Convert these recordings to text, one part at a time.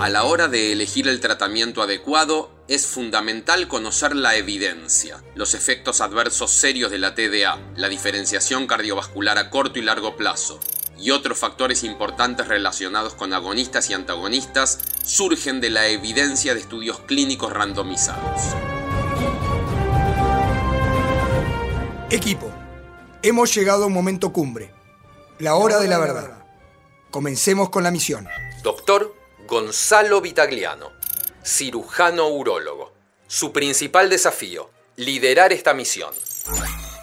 A la hora de elegir el tratamiento adecuado, es fundamental conocer la evidencia, los efectos adversos serios de la TDA, la diferenciación cardiovascular a corto y largo plazo, y otros factores importantes relacionados con agonistas y antagonistas surgen de la evidencia de estudios clínicos randomizados. Equipo, hemos llegado a un momento cumbre, la hora de la verdad. Comencemos con la misión. Doctor Gonzalo Vitagliano, cirujano urólogo. Su principal desafío, liderar esta misión.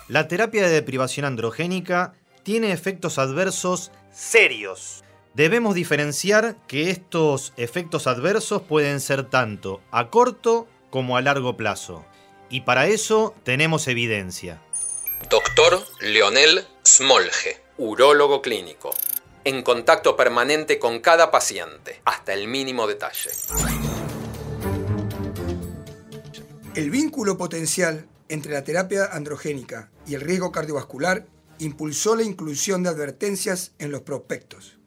La terapia de deprivación androgénica tiene efectos adversos serios. Debemos diferenciar que estos efectos adversos pueden ser tanto a corto como a largo plazo. Y para eso tenemos evidencia. Doctor Leonel Smolge, urólogo clínico en contacto permanente con cada paciente, hasta el mínimo detalle. El vínculo potencial entre la terapia androgénica y el riesgo cardiovascular impulsó la inclusión de advertencias en los prospectos.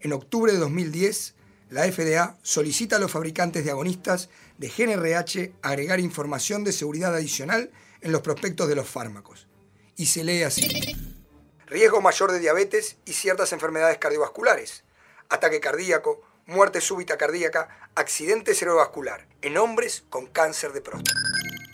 En octubre de 2010, la FDA solicita a los fabricantes de agonistas de GNRH agregar información de seguridad adicional en los prospectos de los fármacos. Y se lee así riesgo mayor de diabetes y ciertas enfermedades cardiovasculares, ataque cardíaco, muerte súbita cardíaca, accidente cerebrovascular, en hombres con cáncer de próstata.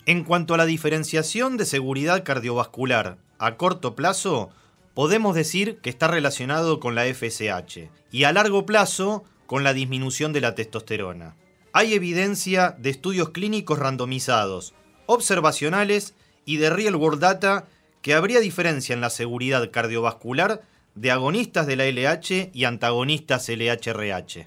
En cuanto a la diferenciación de seguridad cardiovascular a corto plazo, podemos decir que está relacionado con la FSH y a largo plazo con la disminución de la testosterona. Hay evidencia de estudios clínicos randomizados, observacionales y de real world data que habría diferencia en la seguridad cardiovascular de agonistas de la LH y antagonistas LHRH.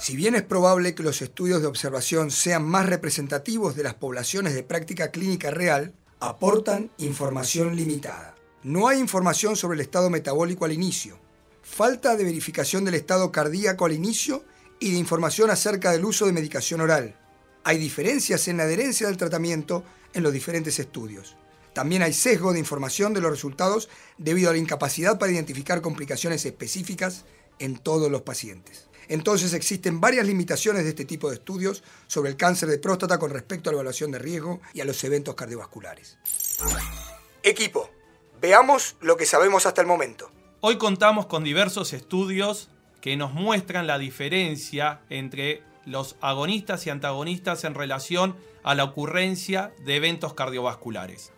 Si bien es probable que los estudios de observación sean más representativos de las poblaciones de práctica clínica real, aportan información limitada. No hay información sobre el estado metabólico al inicio, falta de verificación del estado cardíaco al inicio y de información acerca del uso de medicación oral. Hay diferencias en la adherencia del tratamiento en los diferentes estudios. También hay sesgo de información de los resultados debido a la incapacidad para identificar complicaciones específicas en todos los pacientes. Entonces existen varias limitaciones de este tipo de estudios sobre el cáncer de próstata con respecto a la evaluación de riesgo y a los eventos cardiovasculares. Equipo, veamos lo que sabemos hasta el momento. Hoy contamos con diversos estudios que nos muestran la diferencia entre los agonistas y antagonistas en relación a la ocurrencia de eventos cardiovasculares.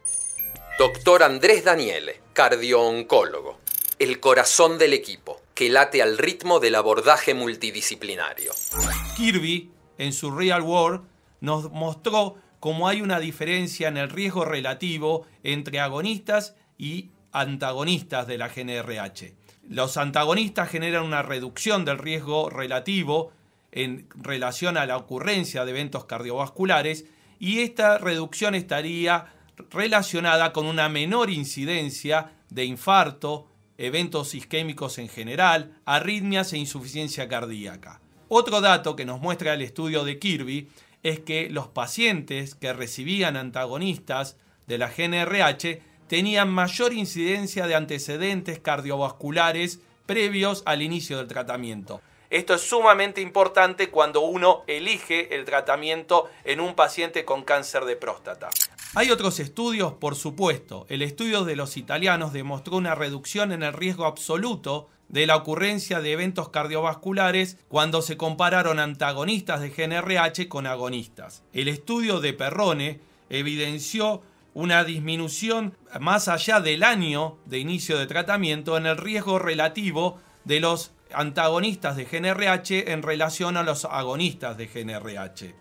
Doctor Andrés Daniele, cardiooncólogo, el corazón del equipo, que late al ritmo del abordaje multidisciplinario. Kirby, en su Real World, nos mostró cómo hay una diferencia en el riesgo relativo entre agonistas y antagonistas de la GNRH. Los antagonistas generan una reducción del riesgo relativo en relación a la ocurrencia de eventos cardiovasculares y esta reducción estaría relacionada con una menor incidencia de infarto, eventos isquémicos en general, arritmias e insuficiencia cardíaca. Otro dato que nos muestra el estudio de Kirby es que los pacientes que recibían antagonistas de la GNRH tenían mayor incidencia de antecedentes cardiovasculares previos al inicio del tratamiento. Esto es sumamente importante cuando uno elige el tratamiento en un paciente con cáncer de próstata. Hay otros estudios, por supuesto. El estudio de los italianos demostró una reducción en el riesgo absoluto de la ocurrencia de eventos cardiovasculares cuando se compararon antagonistas de GNRH con agonistas. El estudio de Perrone evidenció una disminución más allá del año de inicio de tratamiento en el riesgo relativo de los antagonistas de GNRH en relación a los agonistas de GNRH.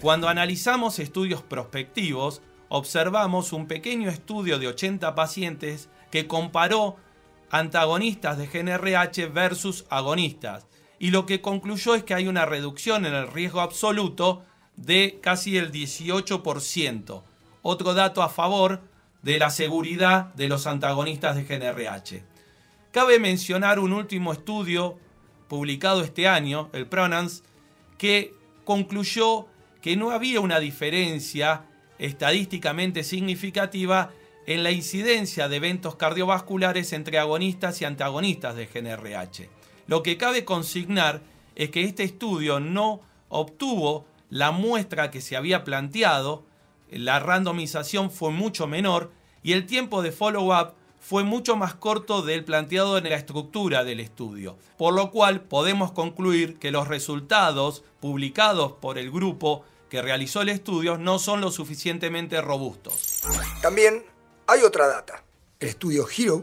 Cuando analizamos estudios prospectivos, observamos un pequeño estudio de 80 pacientes que comparó antagonistas de GNRH versus agonistas y lo que concluyó es que hay una reducción en el riesgo absoluto de casi el 18%. Otro dato a favor de la seguridad de los antagonistas de GNRH. Cabe mencionar un último estudio publicado este año, el Pronans, que concluyó que no había una diferencia estadísticamente significativa en la incidencia de eventos cardiovasculares entre agonistas y antagonistas de GNRH. Lo que cabe consignar es que este estudio no obtuvo la muestra que se había planteado, la randomización fue mucho menor y el tiempo de follow-up fue mucho más corto del planteado en la estructura del estudio, por lo cual podemos concluir que los resultados publicados por el grupo que realizó el estudio no son lo suficientemente robustos. También hay otra data. El estudio HERO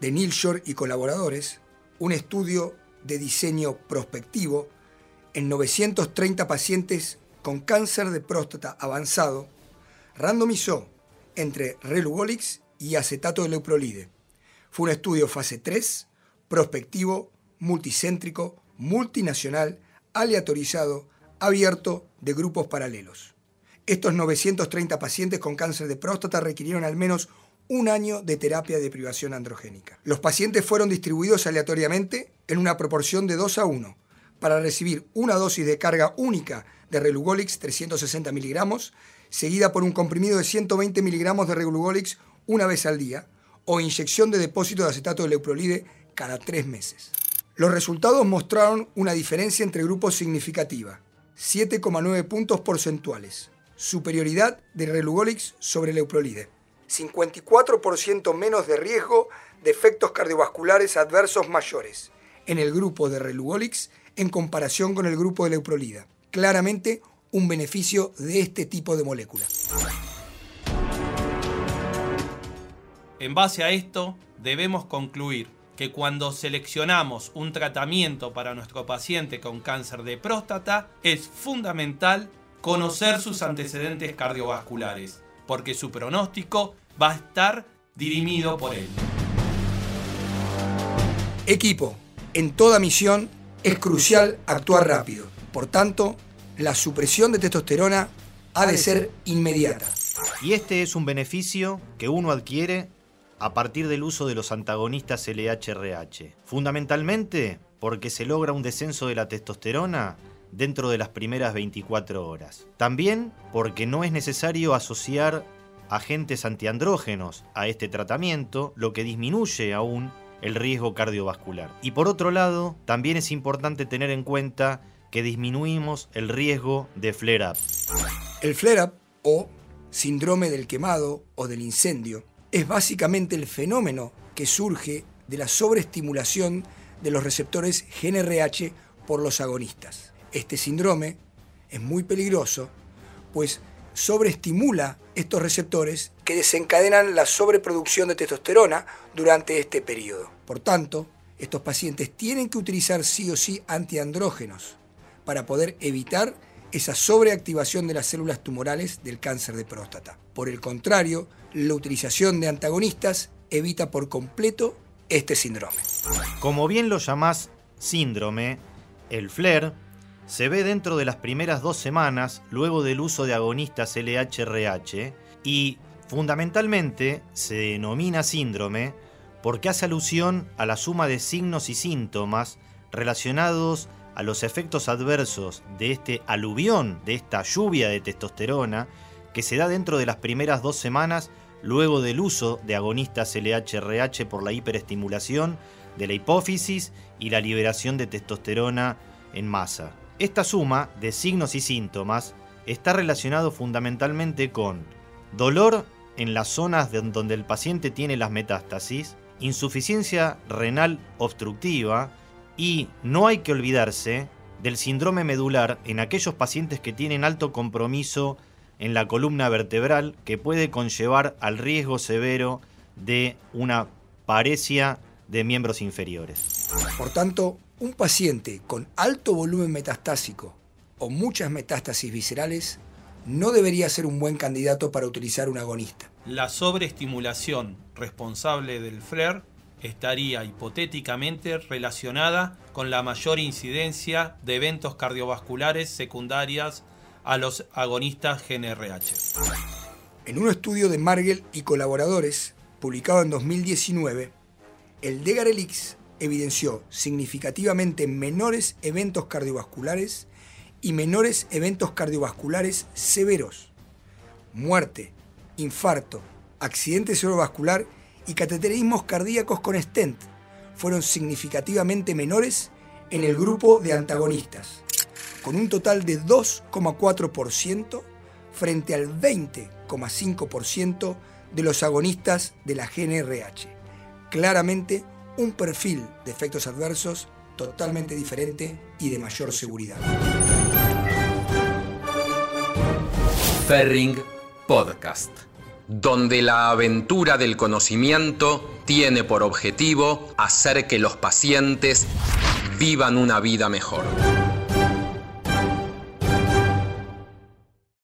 de Neil Shore y colaboradores, un estudio de diseño prospectivo en 930 pacientes con cáncer de próstata avanzado, randomizó entre relugolix y acetato de leuprolide. Fue un estudio fase 3, prospectivo, multicéntrico, multinacional, aleatorizado, abierto de grupos paralelos. Estos 930 pacientes con cáncer de próstata requirieron al menos un año de terapia de privación androgénica. Los pacientes fueron distribuidos aleatoriamente en una proporción de 2 a 1 para recibir una dosis de carga única de Relugolix 360 miligramos, seguida por un comprimido de 120 miligramos de Relugolix una vez al día, o inyección de depósito de acetato de leuprolide cada tres meses. Los resultados mostraron una diferencia entre grupos significativa, 7,9 puntos porcentuales, superioridad de Relugolix sobre leuprolide, 54% menos de riesgo de efectos cardiovasculares adversos mayores en el grupo de Relugolix en comparación con el grupo de leuprolida. Claramente un beneficio de este tipo de molécula. En base a esto, debemos concluir que cuando seleccionamos un tratamiento para nuestro paciente con cáncer de próstata, es fundamental conocer sus antecedentes cardiovasculares, porque su pronóstico va a estar dirimido por él. Equipo, en toda misión es crucial actuar rápido. Por tanto, la supresión de testosterona ha de ser inmediata. Y este es un beneficio que uno adquiere a partir del uso de los antagonistas LHRH. Fundamentalmente porque se logra un descenso de la testosterona dentro de las primeras 24 horas. También porque no es necesario asociar agentes antiandrógenos a este tratamiento, lo que disminuye aún el riesgo cardiovascular. Y por otro lado, también es importante tener en cuenta que disminuimos el riesgo de flare-up. El flare-up o síndrome del quemado o del incendio es básicamente el fenómeno que surge de la sobreestimulación de los receptores GNRH por los agonistas. Este síndrome es muy peligroso, pues sobreestimula estos receptores que desencadenan la sobreproducción de testosterona durante este periodo. Por tanto, estos pacientes tienen que utilizar sí o sí antiandrógenos para poder evitar esa sobreactivación de las células tumorales del cáncer de próstata. Por el contrario, la utilización de antagonistas evita por completo este síndrome. Como bien lo llamás síndrome, el FLAIR se ve dentro de las primeras dos semanas luego del uso de agonistas LHRH y fundamentalmente se denomina síndrome porque hace alusión a la suma de signos y síntomas relacionados a los efectos adversos de este aluvión, de esta lluvia de testosterona, que se da dentro de las primeras dos semanas luego del uso de agonistas LHRH por la hiperestimulación de la hipófisis y la liberación de testosterona en masa. Esta suma de signos y síntomas está relacionado fundamentalmente con dolor en las zonas donde el paciente tiene las metástasis, insuficiencia renal obstructiva, y no hay que olvidarse del síndrome medular en aquellos pacientes que tienen alto compromiso en la columna vertebral que puede conllevar al riesgo severo de una paresia de miembros inferiores. Por tanto, un paciente con alto volumen metastásico o muchas metástasis viscerales no debería ser un buen candidato para utilizar un agonista. La sobreestimulación responsable del FLAIR estaría hipotéticamente relacionada con la mayor incidencia de eventos cardiovasculares secundarias a los agonistas GNRH. En un estudio de Margel y colaboradores, publicado en 2019, el Degarelix evidenció significativamente menores eventos cardiovasculares y menores eventos cardiovasculares severos, muerte, infarto, accidente cerebrovascular y cateterismos cardíacos con stent fueron significativamente menores en el grupo de antagonistas, con un total de 2,4% frente al 20,5% de los agonistas de la GNRH. Claramente un perfil de efectos adversos totalmente diferente y de mayor seguridad. Ferring Podcast, donde la aventura del conocimiento tiene por objetivo hacer que los pacientes vivan una vida mejor.